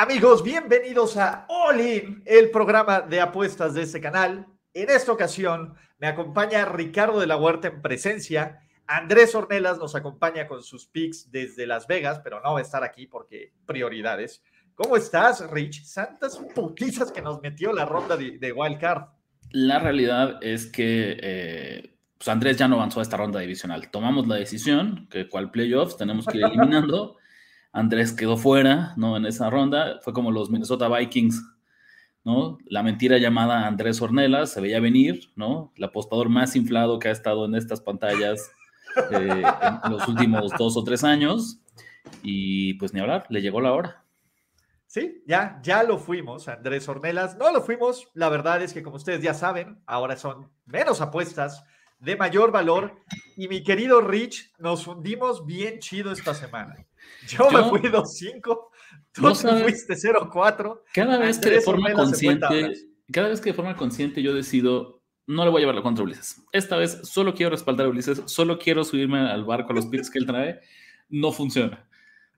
Amigos, bienvenidos a All In, el programa de apuestas de este canal. En esta ocasión me acompaña Ricardo de la Huerta en presencia. Andrés Ornelas nos acompaña con sus picks desde Las Vegas, pero no va a estar aquí porque prioridades. ¿Cómo estás, Rich? Santas putizas que nos metió la ronda de, de Wild Card. La realidad es que eh, pues Andrés ya no avanzó a esta ronda divisional. Tomamos la decisión que cual playoffs tenemos que ir eliminando. Andrés quedó fuera, ¿no? En esa ronda. Fue como los Minnesota Vikings, ¿no? La mentira llamada Andrés Ornelas se veía venir, ¿no? El apostador más inflado que ha estado en estas pantallas eh, en los últimos dos o tres años. Y pues ni hablar, le llegó la hora. Sí, ya, ya lo fuimos, Andrés Ornelas. No lo fuimos. La verdad es que, como ustedes ya saben, ahora son menos apuestas de mayor valor. Y mi querido Rich, nos hundimos bien chido esta semana. Yo, me fui 2-5, tú No te fuiste 0-4. Cada vez que de forma consciente, cada vez que de forma consciente yo decido, no le voy a llevar la contra a Ulises. Esta vez solo quiero respaldar a Ulises, solo quiero subirme al barco a los picks que él trae. No funciona.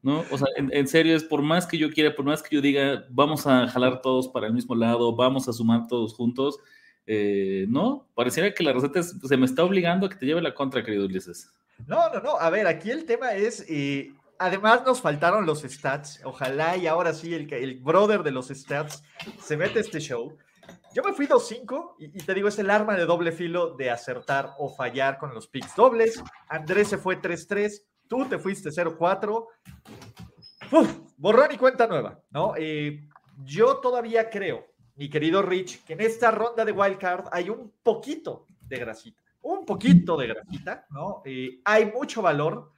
¿No? O sea, en, en serio, es por más que yo quiera, por más que yo diga, vamos a jalar todos para el mismo lado, vamos a sumar todos juntos, eh, no, pareciera que la receta es- se me está obligando a que te lleve la contra, querido Ulises. No, no, no. A ver, aquí el tema es. eh, además, nos faltaron los stats. Ojalá y ahora sí el, brother de los stats se mete este show. Yo me fui 2-5 y, y te digo, es el arma de doble filo de acertar o fallar con los picks dobles. Andrés se fue 3-3, tú te fuiste 0-4. Uf, borrón y cuenta nueva, ¿no? Eh, yo todavía creo, mi querido Rich, que en esta ronda de Wild Card hay un poquito de grasita, un poquito de grasita, ¿no? Eh, hay mucho valor.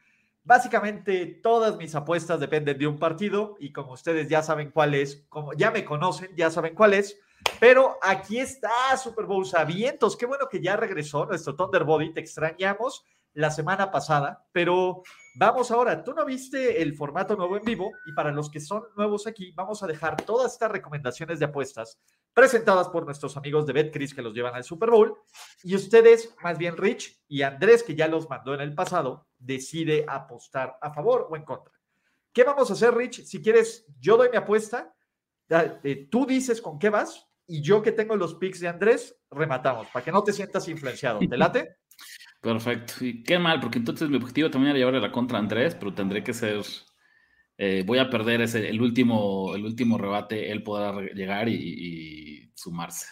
Básicamente todas mis apuestas dependen de un partido y como ustedes ya saben cuál es, como ya me conocen, ya saben cuál es. Pero aquí está Super Bowl Sabientos. Qué bueno que ya regresó nuestro Thunderbody. Te extrañamos la semana pasada, pero vamos ahora. Tú no viste el formato nuevo en vivo y para los que son nuevos aquí, vamos a dejar todas estas recomendaciones de apuestas presentadas por nuestros amigos de BetCris que los llevan al Super Bowl. Y ustedes, más bien Rich y Andrés, que ya los mandó en el pasado, decide apostar a favor o en contra. ¿Qué vamos a hacer, Rich? Si quieres, yo doy mi apuesta, eh, tú dices con qué vas y yo que tengo los picks de Andrés, rematamos, para que no te sientas influenciado. ¿Te late? Perfecto. Y qué mal, porque entonces mi objetivo también era llevarle la contra a Andrés, pero tendré que ser. eh, voy a perder ese, el, último, el último rebate, él podrá llegar y sumarse.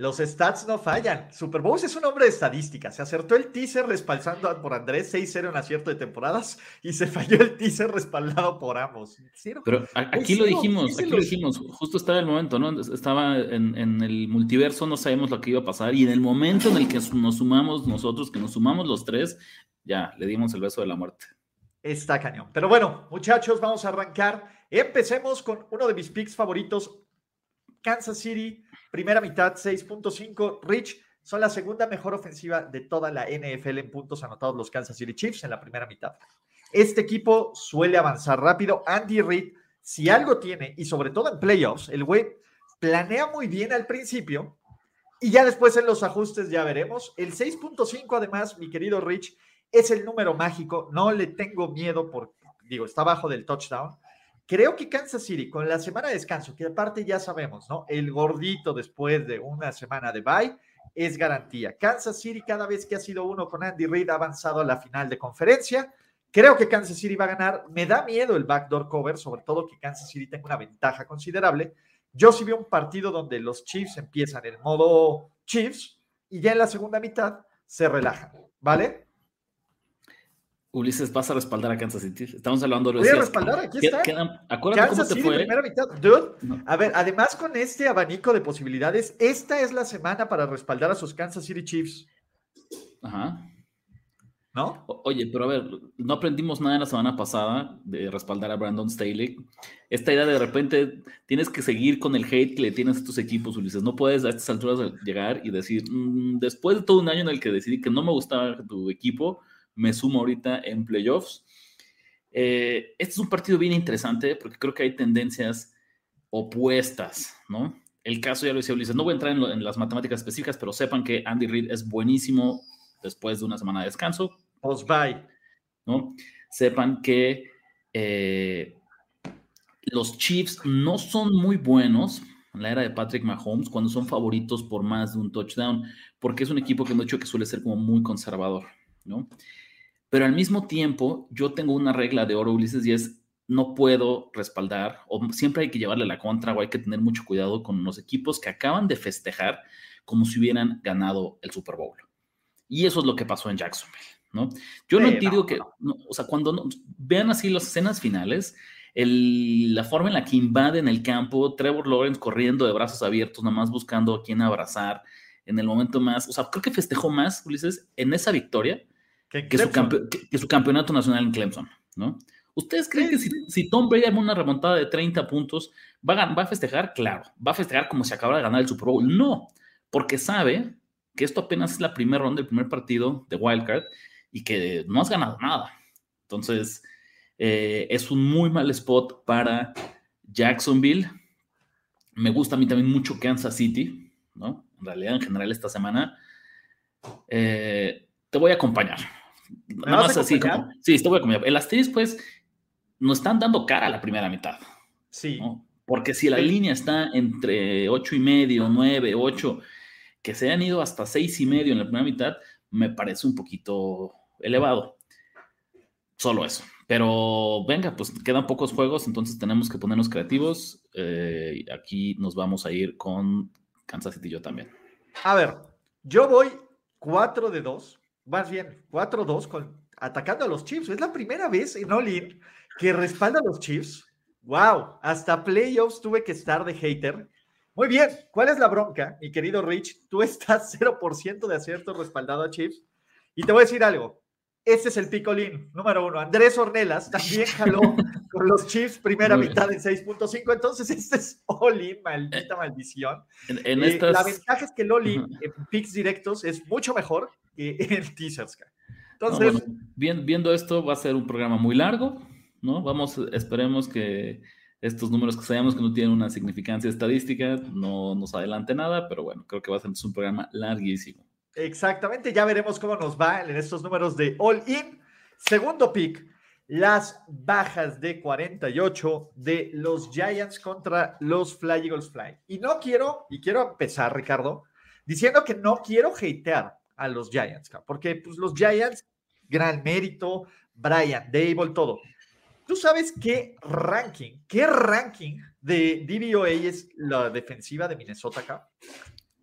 Los stats no fallan. Super Bowl es un hombre de estadística. Se acertó el teaser respaldando por Andrés 6-0 en acierto de temporadas y se falló el teaser respaldado por ambos. Pero Ay, aquí lo dijimos, aquí lo dijimos, justo estaba el momento, ¿no? Estaba en, en el multiverso, no sabemos lo que iba a pasar, y en el momento en el que nos sumamos nosotros, que nos sumamos los tres, ya, le dimos el beso de la muerte. Está cañón. Pero bueno, muchachos, vamos a arrancar. Empecemos con uno de mis picks favoritos. Kansas City, primera mitad, 6.5. Rich, son la segunda mejor ofensiva de toda la NFL en puntos anotados los Kansas City Chiefs en la primera mitad. Este equipo suele avanzar rápido. Andy Reid, si algo tiene, y sobre todo en playoffs, el güey planea muy bien al principio y ya después en los ajustes ya veremos. El 6.5, además, mi querido Rich, es el número mágico. No le tengo miedo por, digo, está abajo del touchdown. Creo que Kansas City, con la semana de descanso, que aparte ya sabemos, ¿no? El gordito después de una semana de bye es garantía. Kansas City, cada vez que ha sido uno con Andy Reid, ha avanzado a la final de conferencia. Creo que Kansas City va a ganar. Me da miedo el backdoor cover, sobre todo que Kansas City tenga una ventaja considerable. Yo sí vi un partido donde los Chiefs empiezan en modo Chiefs y ya en la segunda mitad se relajan, ¿vale? Ulises, vas a respaldar a Kansas City. Estamos hablando de Voy a respaldar, aquí está. acuérdate Kansas cómo te City, fue. primera mitad. Dude, No. a ver, además con este abanico de posibilidades, esta es la semana para respaldar a sus Kansas City Chiefs. Ajá. ¿no? Oye, pero a ver, no aprendimos nada la semana pasada de respaldar a Brandon Staley. Esta idea de, repente tienes que seguir con el hate que le tienes a tus equipos, Ulises. No puedes a estas alturas llegar y decir, mm, después de todo un año en el que decidí que no me gustaba tu equipo, me sumo ahorita en playoffs. Eh, este es un partido bien interesante porque creo que hay tendencias opuestas, ¿no? El caso, ya lo decía Ulises, no voy a entrar en, las matemáticas específicas, pero sepan que Andy Reid es buenísimo después de una semana de descanso. Os bye. ¿no? Sepan que eh, los Chiefs no son muy buenos en la era de Patrick Mahomes cuando son favoritos por más de un touchdown, porque es un equipo que mucho que suele ser como muy conservador, ¿no? Pero al mismo tiempo, yo tengo una regla de oro, Ulises, y es no puedo respaldar, o siempre hay que llevarle la contra, o hay que tener mucho cuidado con los equipos que acaban de festejar como si hubieran ganado el Super Bowl. Y eso es lo que pasó en Jacksonville, ¿no? Yo no entiendo que, o sea, cuando vean así las escenas finales, la forma en la que invaden el campo, Trevor Lawrence corriendo de brazos abiertos, nada más buscando a quién abrazar en el momento más, o sea, creo que festejó más, Ulises, en esa victoria que, su, que su campeonato nacional en Clemson, ¿no? ¿Ustedes creen que si, Tom Brady hace una remontada de 30 puntos, va a, va a festejar? Claro, va a festejar como si acabara de ganar el Super Bowl. No, porque sabe que esto apenas es la primera ronda, el primer partido de Wildcard y que no has ganado nada. Entonces, eh, es un muy mal spot para Jacksonville. Me gusta a mí también mucho Kansas City, ¿no? En realidad, en general, esta semana eh, te voy a acompañar. Nada más así como, sí, acompañar. El asterisco pues nos están dando cara a la primera mitad. Sí. Porque si la línea está entre ocho y medio, nueve, ocho, que se han ido hasta seis y medio en la primera mitad, me parece un poquito elevado. Solo eso. Pero venga, pues quedan pocos juegos, entonces tenemos que ponernos creativos. Eh, aquí nos vamos a ir con Kansas City yo también. A ver, yo voy 4 de 2, más bien 4-2 atacando a los Chiefs. Es la primera vez en All que respalda a los Chiefs. Wow, hasta playoffs tuve que estar de hater. Muy bien, ¿cuál es la bronca, mi querido Rich? Tú estás 0% de acierto respaldado a Chiefs. Y te voy a decir algo. Este es el picolín, número uno. Andrés Ornelas también jaló con los Chiefs primera mitad en 6.5. Entonces, este es All-in, maldita maldición. En, eh, La ventaja es que el All-in en picks directos es mucho mejor teasers. Entonces, viendo esto, va a ser un programa muy largo. ¿no? Vamos, esperemos que estos números que sabemos que no tienen una significancia estadística no nos adelante nada, pero bueno, creo que va a ser un programa larguísimo. Exactamente, ya veremos cómo nos va en estos números de All In. Segundo pick, las bajas de 48 de los Giants contra los Fly Eagles Fly. Y no quiero, y quiero empezar, Ricardo, diciendo que no quiero hatear a los Giants, porque pues los Giants, gran mérito, Brian Dable, todo. ¿Tú sabes qué ranking, qué ranking de DVOA es la defensiva de Minnesota acá?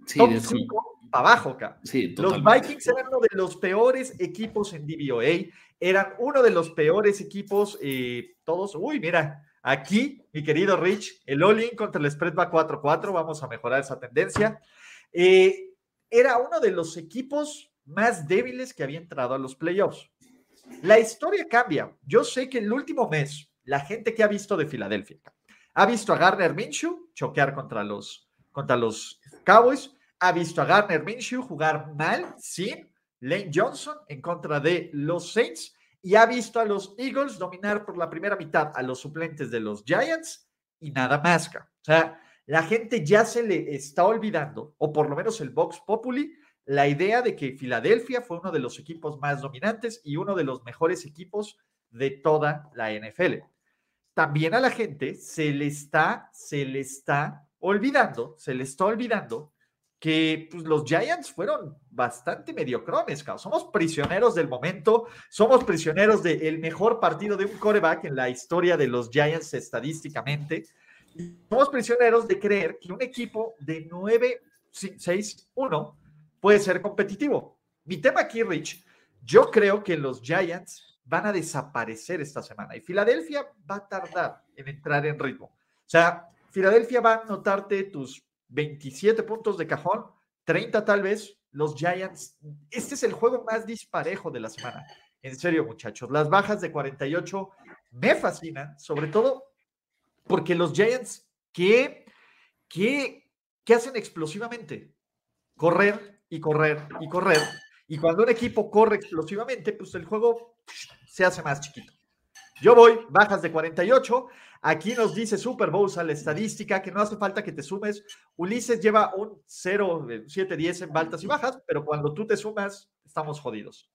Sí, Top 5 para abajo acá. Sí, los Vikings eran uno de los peores equipos en DVOA, eran uno de los peores equipos, eh, todos, uy, mira, aquí, mi querido Rich, el all-in contra el spread va 4-4, vamos a mejorar esa tendencia. Eh, era uno de los equipos más débiles que había entrado a los playoffs. La historia cambia. Yo sé que el último mes, la gente que ha visto de Filadelfia, ha visto a Garner Minshew choquear contra los, contra los Cowboys, ha visto a Garner Minshew jugar mal sin Lane Johnson en contra de los Saints y ha visto a los Eagles dominar por la primera mitad a los suplentes de los Giants y nada más. O sea, la gente ya se le está olvidando, o por lo menos el Vox Populi, la idea de que Filadelfia fue uno de los equipos más dominantes y uno de los mejores equipos de toda la NFL. También a la gente se le está, se le está olvidando, se le está olvidando que pues, los Giants fueron bastante mediocrones, somos prisioneros del momento, somos prisioneros del mejor partido de un coreback en la historia de los Giants estadísticamente, somos prisioneros de creer que un equipo de 9-6-1 puede ser competitivo. Mi tema aquí, Rich, yo creo que los Giants van a desaparecer esta semana y Filadelfia va a tardar en entrar en ritmo. O sea, Filadelfia va a notarte tus 27 puntos de cajón, 30 tal vez, los Giants, este es el juego más disparejo de la semana. En serio, muchachos, las bajas de 48 me fascinan, sobre todo porque los Giants, ¿qué, qué, qué hacen explosivamente? Correr y correr y correr. Y cuando un equipo corre explosivamente, pues el juego se hace más chiquito. Yo voy, bajas de 48. Aquí nos dice Super Bowl a la estadística que no hace falta que te sumes. Ulises lleva un 0, 7, 10 en altas y bajas, pero cuando tú te sumas, estamos jodidos.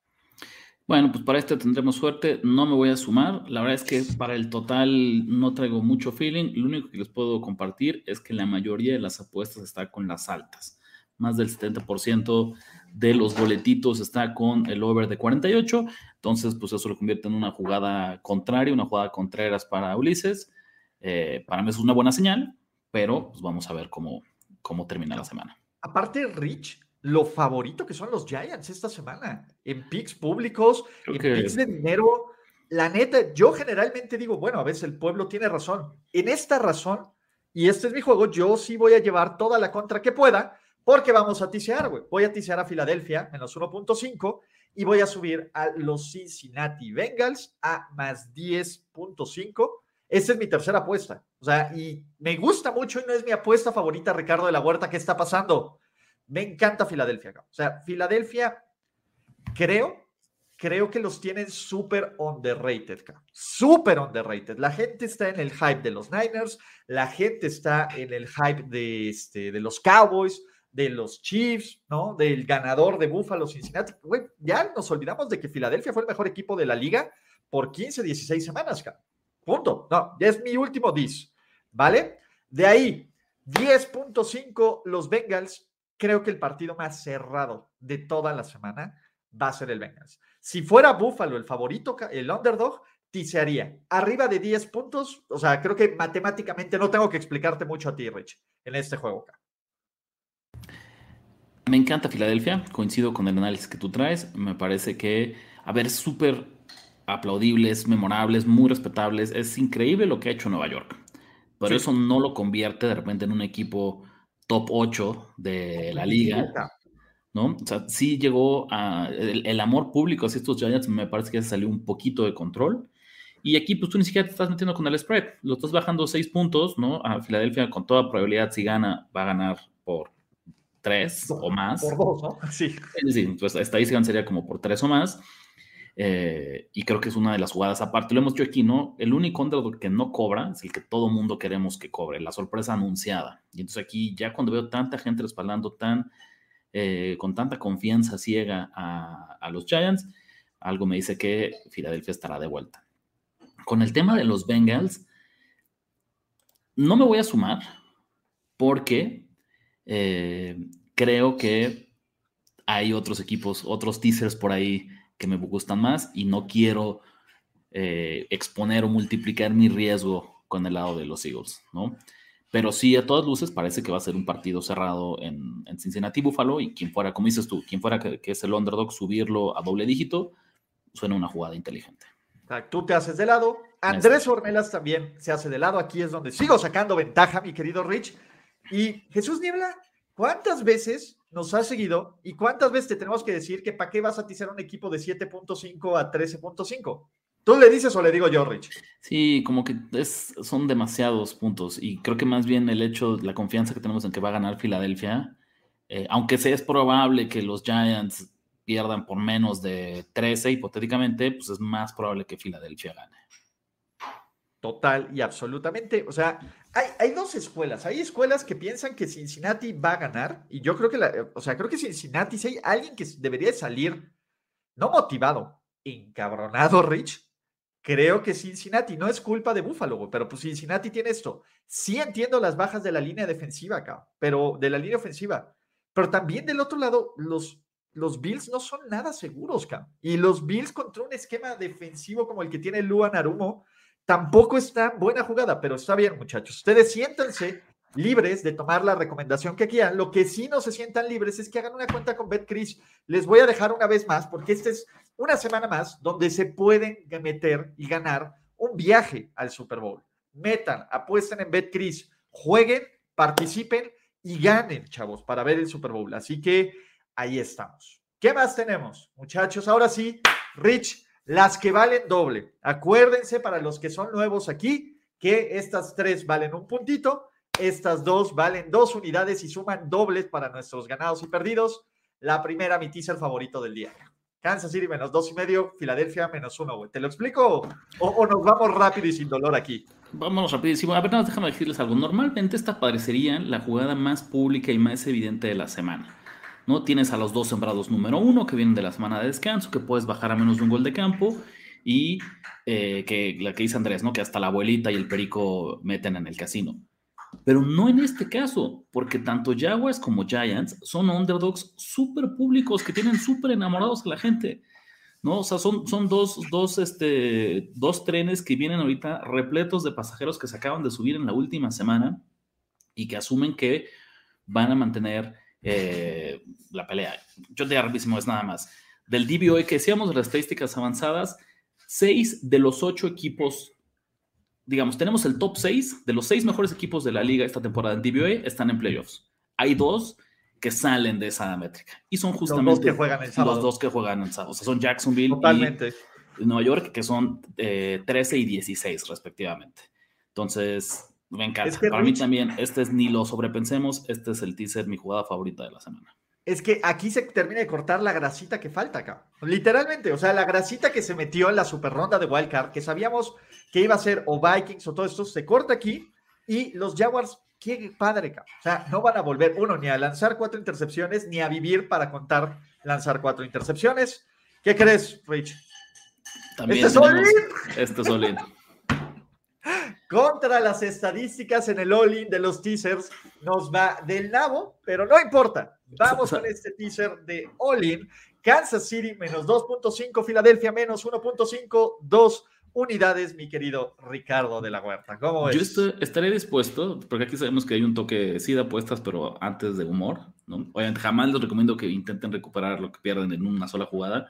Bueno, pues para este tendremos suerte. No me voy a sumar. La verdad es que para el total no traigo mucho feeling. Lo único que les puedo compartir es que la mayoría de las apuestas está con las altas. Más del 70% de los boletitos está con el over de 48. Entonces, pues eso lo convierte en una jugada contraria, una jugada contreras para Ulises. Eh, para mí es una buena señal, pero pues vamos a ver cómo, cómo termina la semana. Aparte, Rich, lo favorito que son los Giants esta semana, en picks públicos, en picks de dinero. La neta, yo generalmente digo, bueno, a veces el pueblo tiene razón. En esta razón, y este es mi juego, yo sí voy a llevar toda la contra que pueda, porque vamos a tisear, güey. Voy a tisear a Filadelfia menos 1.5 y voy a subir a los Cincinnati Bengals a más 10.5. Esa es mi tercera apuesta. O sea, y me gusta mucho y no es mi apuesta favorita, Ricardo de la Huerta. ¿Qué está pasando? Me encanta Filadelfia. Acá. O sea, Filadelfia, creo, creo que los tienen súper underrated. Súper underrated. La gente está en el hype de los Niners, la gente está en el hype de, este, de los Cowboys de los Chiefs, ¿no? Del ganador de Buffalo, Cincinnati. Ya nos olvidamos de que Filadelfia fue el mejor equipo de la liga por 15, 16 semanas, Punto. No, ya es mi último 10, ¿vale? De ahí, 10.5 los Bengals. Creo que el partido más cerrado de toda la semana va a ser el Bengals. Si fuera Buffalo el favorito, el underdog, tisearía. Arriba de 10 puntos, o sea, creo que matemáticamente no tengo que explicarte mucho a ti, Rich, en este juego acá. Me encanta Filadelfia, coincido con el análisis que tú traes. Me parece que, a ver, súper aplaudibles, memorables, muy respetables. Es increíble lo que ha hecho Nueva York. Pero eso no lo convierte de repente en un equipo top 8 de la liga. ¿no? O sea, sí llegó a. El, amor público hacia estos Giants me parece que salió un poquito de control. Y aquí, pues tú ni siquiera te estás metiendo con el spread. Lo estás bajando 6 puntos, ¿no? A Filadelfia, con toda probabilidad, si gana, va a ganar por tres o más. Por dos, ¿no? Sí. Sí, pues estadística sería como por tres o más. Eh, y creo que es una de las jugadas aparte. Lo hemos dicho aquí, ¿no? El único underdog que no cobra es el que todo mundo queremos que cobre, la sorpresa anunciada. Y entonces aquí, ya cuando veo tanta gente respaldando tan, eh, con tanta confianza ciega a, a los Giants, algo me dice que Filadelfia estará de vuelta. Con el tema de los Bengals, no me voy a sumar porque eh, creo que hay otros equipos, otros teasers por ahí que me gustan más y no quiero eh, exponer o multiplicar mi riesgo con el lado de los Eagles, ¿no? Pero sí, a todas luces parece que va a ser un partido cerrado en, Cincinnati Buffalo y quien fuera, como dices tú, quien fuera que, es el underdog, subirlo a doble dígito, suena una jugada inteligente. Tú te haces de lado. Andrés Ornelas también se hace de lado. Aquí es donde sigo sacando ventaja, mi querido Rich. Y Jesús Niebla, ¿cuántas veces nos ha seguido y cuántas veces te tenemos que decir que para qué vas a atizar un equipo de 7.5 a 13.5? ¿Tú le dices o le digo yo, Rich? Sí, como que es, son demasiados puntos y creo que más bien el hecho, la confianza que tenemos en que va a ganar Filadelfia, eh, aunque sea es probable que los Giants pierdan por menos de 13 hipotéticamente, pues es más probable que Filadelfia gane. Total y absolutamente. O sea, hay, dos escuelas. Hay escuelas que piensan que Cincinnati va a ganar. Y yo creo que, la, o sea, creo que Cincinnati, si hay alguien que debería salir, no motivado, encabronado, Rich, creo que Cincinnati no es culpa de Buffalo, pero pues Cincinnati tiene esto. Sí entiendo las bajas de la línea defensiva acá, pero de la línea ofensiva. Pero también del otro lado, los, los Bills no son nada seguros, acá. Y los Bills contra un esquema defensivo como el que tiene Luan Arumo Tampoco está buena jugada, pero está bien, muchachos. Ustedes siéntanse libres de tomar la recomendación que quieran. Lo que sí no se sientan libres es que hagan una cuenta con BetCris. Les voy a dejar una vez más, porque esta es una semana más donde se pueden meter y ganar un viaje al Super Bowl. Metan, apuesten en BetCris, jueguen, participen y ganen, chavos, para ver el Super Bowl. Así que ahí estamos. ¿Qué más tenemos? Muchachos, ahora sí, Rich, las que valen doble. Acuérdense para los que son nuevos aquí que estas tres valen un puntito, estas dos valen dos unidades y suman dobles para nuestros ganados y perdidos. La primera, mi teaser favorito del día. Kansas City menos dos y medio, Filadelfia menos uno, güey. ¿Te lo explico o, nos vamos rápido y sin dolor aquí? Vamos rapidísimo. A ver, no, déjame decirles algo. Normalmente esta parecería la jugada más pública y más evidente de la semana. ¿No? Tienes a los dos sembrados número uno que vienen de la semana de descanso, que puedes bajar a menos de un gol de campo y eh, que la que dice Andrés, ¿no? Que hasta la abuelita y el perico meten en el casino. Pero no en este caso, porque tanto Jaguars como Giants son underdogs súper públicos que tienen súper enamorados a la gente. ¿no? O sea, son, son dos, dos, este, dos trenes que vienen ahorita repletos de pasajeros que se acaban de subir en la última semana y que asumen que van a mantener eh, la pelea. Yo te rapidísimo es nada más. Del DBOE que decíamos de las estadísticas avanzadas, seis de los ocho equipos digamos, tenemos el top 6 de los seis mejores equipos de la liga esta temporada en DBA están en playoffs. Hay dos que salen de esa métrica y son justamente los dos que juegan el sábado. Los dos que juegan el sábado. O sea, son Jacksonville y Nueva York, que son 13 eh, y 16 respectivamente. Entonces, me encanta. Para mí también, este es ni lo sobrepensemos, este es el teaser, mi jugada favorita de la semana. Es que aquí se termina de cortar la grasita que falta acá. Literalmente, o sea, la grasita que se metió en la super ronda de Wildcard, que sabíamos que iba a ser o Vikings o todo esto, se corta aquí y los Jaguars, qué padre, cabrón. O sea, no van a volver, uno, ni a lanzar cuatro intercepciones, ni a vivir para contar lanzar cuatro intercepciones. ¿Qué crees, Rich? También este es Este es Contra las estadísticas en el all-in de los teasers, nos va del nabo, pero no importa. Vamos con este teaser de all-in. Kansas City menos 2.5, Filadelfia menos 1.5, 2 unidades, mi querido Ricardo de la Huerta. ¿Cómo es? Yo estaré dispuesto, porque aquí sabemos que hay un toque sí de apuestas, pero antes de humor. ¿no? Obviamente, jamás les recomiendo que intenten recuperar lo que pierden en una sola jugada.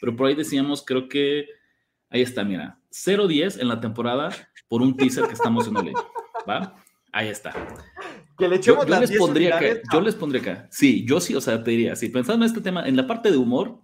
Pero por ahí decíamos, creo que ahí está, mira, 0-10 en la temporada por un teaser que estamos en ¿va? Ahí está. Que le echemos yo, les pondría acá, yo les pondría acá. Sí, yo sí, o sea, te diría, si pensando en este tema, en la parte de humor,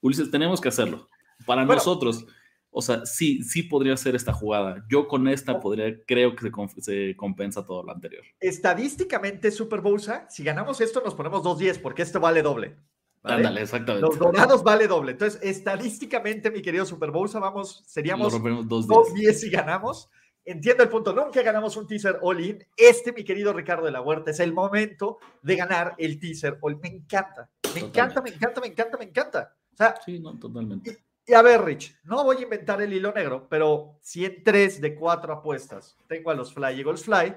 Ulises, tenemos que hacerlo. Para nosotros, o sea, sí, sí podría ser esta jugada. Yo con esta oh. podría, creo que se, compensa todo lo anterior. Estadísticamente, Super Bolsa, si ganamos esto, nos ponemos 2-10, porque esto vale doble. Ándale, exactamente. Los dorados vale doble. Entonces, estadísticamente, mi querido Super Bolsa, vamos, seríamos 2-10 si ganamos. Entiendo el punto. Nunca ganamos un teaser all-in. Este, mi querido Ricardo de la Huerta, es el momento de ganar el teaser all. Me encanta. Me encanta, me encanta, me encanta, me encanta. O sea, sí, no, totalmente. Y, a ver, Rich, no voy a inventar el hilo negro, pero si en tres de cuatro apuestas tengo a los Fly Eagles Fly,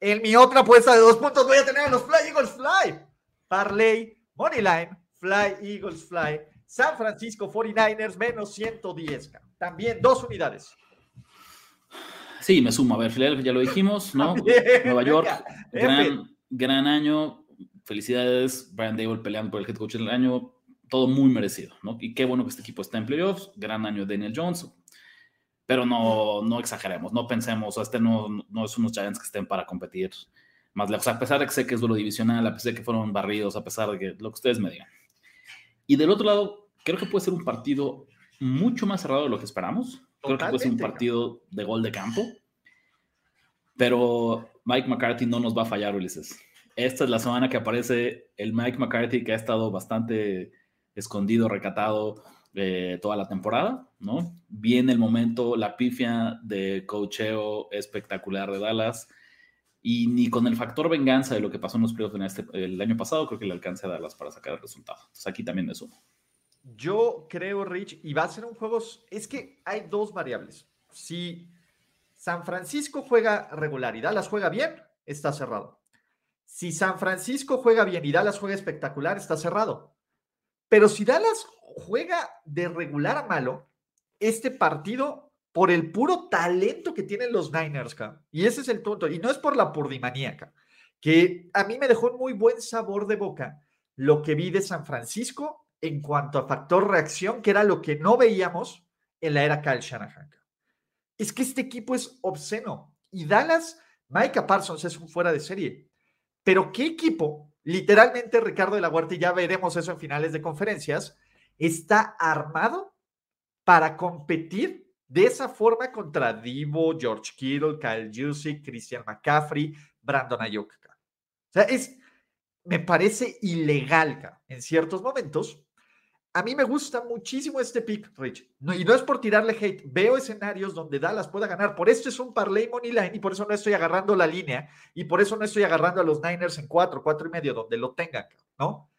en mi otra apuesta de dos puntos voy a tener a los Fly Eagles Fly. Parley, Moneyline, Fly, Eagles Fly, San Francisco 49ers menos 110. También dos unidades. Sí, me sumo. A ver, ya lo dijimos, ¿no? Nueva York, gran, gran año. Felicidades, Brian Dable peleando por el head coach del año. Todo muy merecido, ¿no? Y qué bueno que este equipo está en playoffs. Gran año Daniel Jones. Pero no, no exageremos, no pensemos, este no, no es unos Giants que estén para competir más lejos. A pesar de que sé que es duelo divisional, a pesar de que fueron barridos, a pesar de que lo que ustedes me digan. Y del otro lado, creo que puede ser un partido mucho más cerrado de lo que esperamos. Creo que puede ser un partido de gol de campo. Pero Mike McCarthy no nos va a fallar, Ulises. Esta es la semana que aparece el Mike McCarthy que ha estado bastante escondido, recatado eh, toda la temporada, ¿no? Viene el momento, la pifia de cocheo espectacular de Dallas y ni con el factor venganza de lo que pasó en los playoffs este, el año pasado, creo que le alcance a darlas para sacar el resultado. Entonces aquí también es uno. Yo creo, Rich, y va a ser un juego. Es que hay dos variables. Si San Francisco juega regular y Dallas juega bien, está cerrado. Si San Francisco juega bien y Dallas juega espectacular, está cerrado. Pero si Dallas juega de regular a malo, este partido por el puro talento que tienen los Niners, y ese es el punto, y no es por la purdimaníaca, que a mí me dejó un muy buen sabor de boca lo que vi de San Francisco en cuanto a factor reacción, que era lo que no veíamos en la era Kyle Shanahan. Es que este equipo es obsceno, y Dallas, Micah Parsons es un fuera de serie, pero ¿qué equipo literalmente Ricardo de la Huerta, y ya veremos eso en finales de conferencias, está armado para competir de esa forma contra Divo, George Kittle, Kyle Jusic, Christian McCaffrey, Brandon Ayuk. O sea, es, me parece ilegal en ciertos momentos. A mí me gusta muchísimo este pick, Rich. No, y no es por tirarle hate. Veo escenarios donde Dallas pueda ganar. Por esto es un parlay money line y por eso no estoy agarrando la línea y por eso no estoy agarrando a los Niners en cuatro, cuatro y medio, donde lo tengan, ¿no?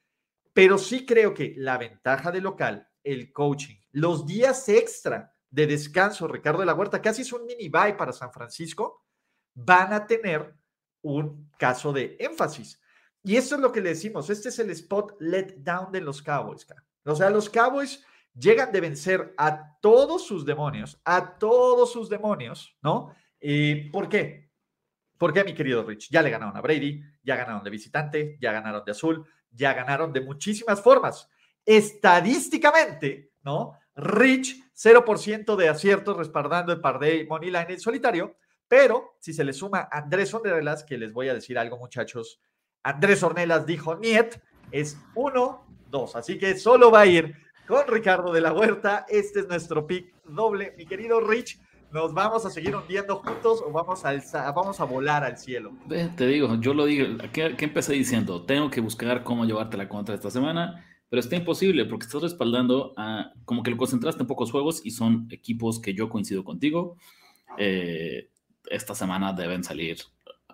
Pero sí creo que la ventaja de local, el coaching, los días extra de descanso, Ricardo de la Huerta, casi es un mini bye para San Francisco, van a tener un caso de énfasis. Y esto es lo que le decimos, este es el spot let down de los Cowboys. O sea, los Cowboys llegan de vencer a todos sus demonios, a todos sus demonios, ¿no? ¿Y ¿Por qué? ¿Por qué, mi querido Rich? Ya le ganaron a Brady, ya ganaron de visitante, ya ganaron de azul, ya ganaron de muchísimas formas. Estadísticamente, ¿no? Rich, 0% de aciertos respaldando el par de Money Line en solitario, pero si se le suma Andrés Ornelas, que les voy a decir algo, muchachos, Andrés Ornelas dijo Niet, es 1, 2. Así que solo va a ir con Ricardo de la Huerta. Este es nuestro pick doble. Mi querido Rich, ¿nos vamos a seguir hundiendo juntos o vamos a, vamos a volar al cielo? Te digo, yo lo digo, ¿qué, empecé diciendo? Tengo que buscar cómo llevarte la contra esta semana, pero está imposible porque estás respaldando a, como que lo concentraste en pocos juegos y son equipos que yo coincido contigo. Eh, esta semana deben salir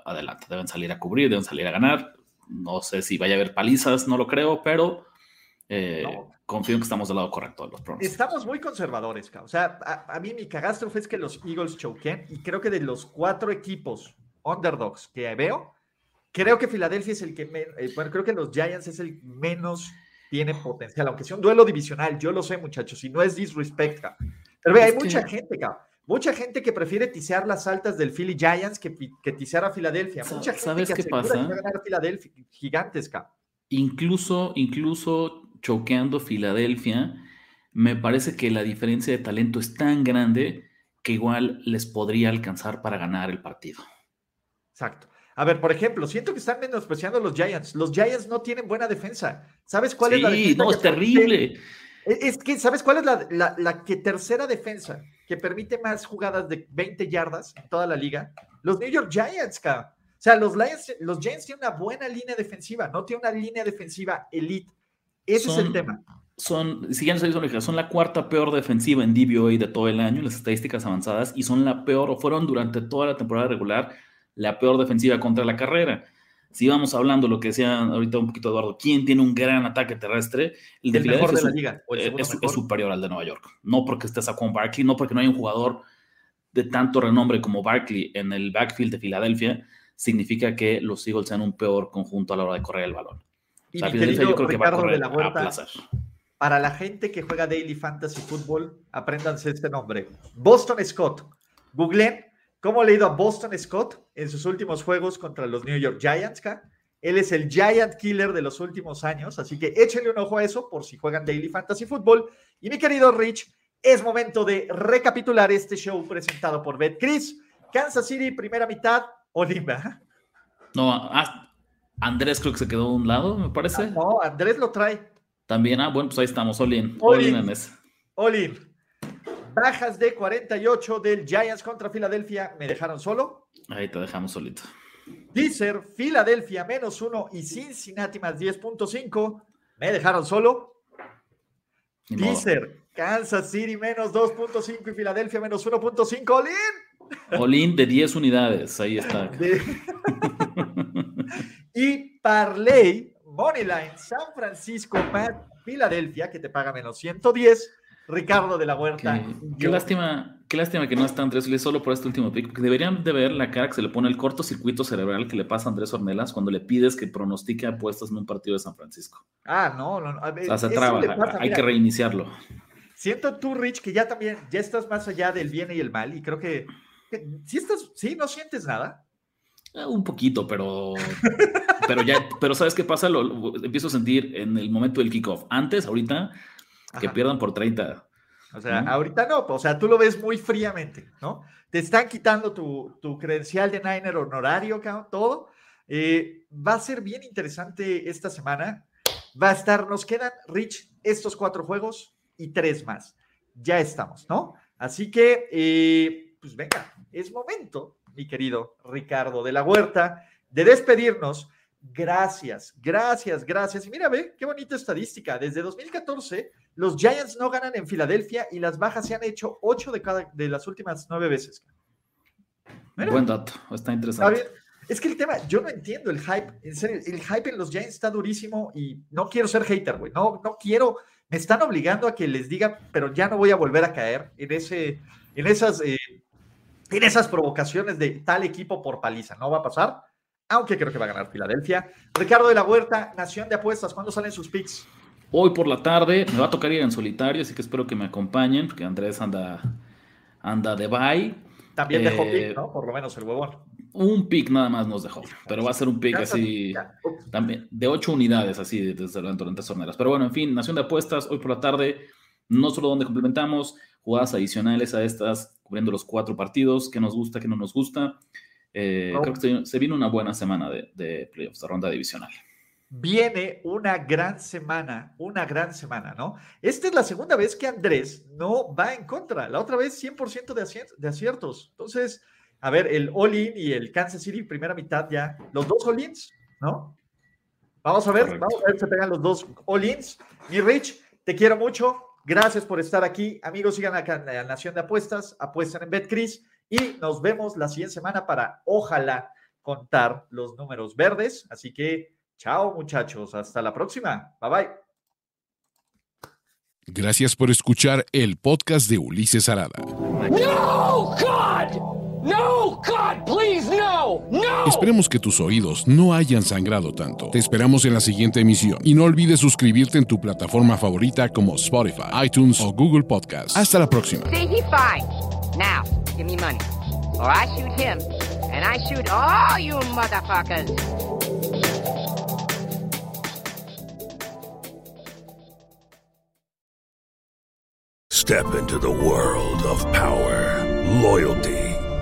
adelante, deben salir a cubrir, deben salir a ganar. No sé si vaya a haber palizas, no lo creo, pero eh, confío en que estamos del lado correcto de los pronósticos. Estamos muy conservadores, o sea, a, mí mi catástrofe es que los Eagles choquen y creo que de los cuatro equipos underdogs que veo, creo que Filadelfia es el que, eh, bueno, creo que los Giants es el menos tiene potencial, aunque sea un duelo divisional, yo lo sé, muchachos, y no es disrespect, pero ve, hay mucha gente, cabrón Mucha gente que prefiere tisear las altas del Philly Giants que, que tisear a Filadelfia. Mucha ¿Sabes qué pasa? Que ganar Filadelfia, gigantesca. Incluso, incluso choqueando Filadelfia, me parece que la diferencia de talento es tan grande que igual les podría alcanzar para ganar el partido. Exacto. A ver, por ejemplo, siento que están menospreciando a los Giants. Los Giants no tienen buena defensa. ¿Sabes cuál es la defensa? No, es terrible. Es que, ¿sabes cuál es la, que tercera defensa que permite más jugadas de 20 yardas en toda la liga? Los New York Giants, O sea, los, Lions, los Giants tienen una buena línea defensiva, no tienen una línea defensiva elite. Ese es el tema. Son, siguiendo son la cuarta peor defensiva en DVOA de todo el año, en las estadísticas avanzadas, y son la peor, o fueron durante toda la temporada regular, la peor defensiva contra la carrera si vamos hablando lo que decía ahorita un poquito Eduardo, ¿quién tiene un gran ataque terrestre? El de Filadelfia la liga, es, superior al de Nueva York. No porque esté con Barkley, no porque no hay un jugador de tanto renombre como Barkley en el backfield de Filadelfia, significa que los Eagles sean un peor conjunto a la hora de correr el balón. Y o yo creo que va a correr la a Para la gente que juega Daily Fantasy Football, apréndanse este nombre. Boston Scott. Googleen ¿Cómo le ha ido a Boston Scott en sus últimos juegos contra los New York Giants? Él es el Giant Killer de los últimos años, así que échenle un ojo a eso por si juegan Daily Fantasy Football. Y mi querido Rich, es momento de recapitular este show presentado por Chris, Kansas City, primera mitad, Olimba. No, ah, Andrés creo que se quedó a un lado, me parece. Ah, no, Andrés lo trae. También, ah, bueno, pues ahí estamos. Olin, Olin, Olin. Bajas de 48 del Giants contra Filadelfia. ¿Me dejaron solo? Ahí te dejamos solito. Teaser, Filadelfia menos uno y Cincinnati más 10.5. ¿Me dejaron solo? Teaser, Kansas City menos 2.5 y Filadelfia menos 1.5. Olin. Olin de 10 unidades. Ahí está. y Parley, Moneyline, San Francisco Filadelfia, que te paga menos 110 Ricardo de la Huerta. Qué, lástima, qué lástima que no está Andrés solo por este último pick, porque deberían de ver la cara que se le pone el cortocircuito cerebral que le pasa a Andrés Ornelas cuando le pides que pronostique apuestas en un partido de San Francisco. Ah, no, no, no. A o sea, se traba, hay que reiniciarlo. Siento tú, Rich, que ya también, ya estás más allá del bien y el mal, y creo que, si estás, sí, no sientes nada. Eh, un poquito, pero, pero ya, pero ¿sabes qué pasa? Lo, empiezo a sentir en el momento del kickoff. Antes, ahorita, que pierdan por 30. O sea, ahorita no, o sea, tú lo ves muy fríamente, ¿no? Te están quitando tu, credencial de Niner honorario, todo. Eh, va a ser bien interesante esta semana. Va a estar, nos quedan, Rich, estos cuatro juegos y tres más. Ya estamos, ¿no? Así que, eh, pues venga, es momento, mi querido Ricardo de la Huerta, de despedirnos. Gracias, gracias, gracias. Y mira, ve, qué bonita estadística. Desde 2014, los Giants no ganan en Filadelfia y las bajas se han hecho ocho de cada de las últimas nueve veces. Buen dato, está interesante. Es que el tema, yo no entiendo el hype, en serio, el hype en los Giants está durísimo y no quiero ser hater, güey, no, no quiero, me están obligando a que les diga, pero ya no voy a volver a caer en ese, en esas, eh, en esas provocaciones de tal equipo por paliza, no va a pasar, aunque creo que va a ganar Filadelfia. Ricardo de la Huerta, Nación de Apuestas, ¿cuándo salen sus picks? Hoy por la tarde, me va a tocar ir en solitario, así que espero que me acompañen, porque Andrés anda, anda de bye. También dejó pick, eh, ¿no? Por lo menos el huevón. Un pick nada más nos dejó, pero va a ser un pick así, también de ocho unidades, así desde durante horneras. Pero bueno, en fin, Nación de Apuestas, hoy por la tarde, no solo donde complementamos, jugadas adicionales a estas, cubriendo los cuatro partidos, que nos gusta, que no nos gusta. Eh, creo que se, viene una buena semana de, de playoffs, de ronda divisional viene una gran semana, una gran semana, ¿no? Esta es la segunda vez que Andrés no va en contra, la otra vez 100% de, aciertos. Entonces, a ver, el all-in y el Kansas City primera mitad ya, los dos all-ins, ¿no? Vamos a ver, vamos a ver si se pegan los dos all-ins. Mi Rich, te quiero mucho. Gracias por estar aquí. Amigos, sigan acá en la Nación de Apuestas, apuestan en BetCris y nos vemos la siguiente semana para, ojalá, contar los números verdes. Así que Chao muchachos, hasta la próxima. Bye bye. Gracias por escuchar el podcast de Ulises Arada. No, God! No, God, please, no, no. Esperemos que tus oídos no hayan sangrado tanto. Te esperamos en la siguiente emisión y no olvides suscribirte en tu plataforma favorita como Spotify, iTunes o Google Podcast. Hasta la próxima. Now, give me money, or I shoot him, and I shoot all you motherfuckers. Step into the world of power, loyalty,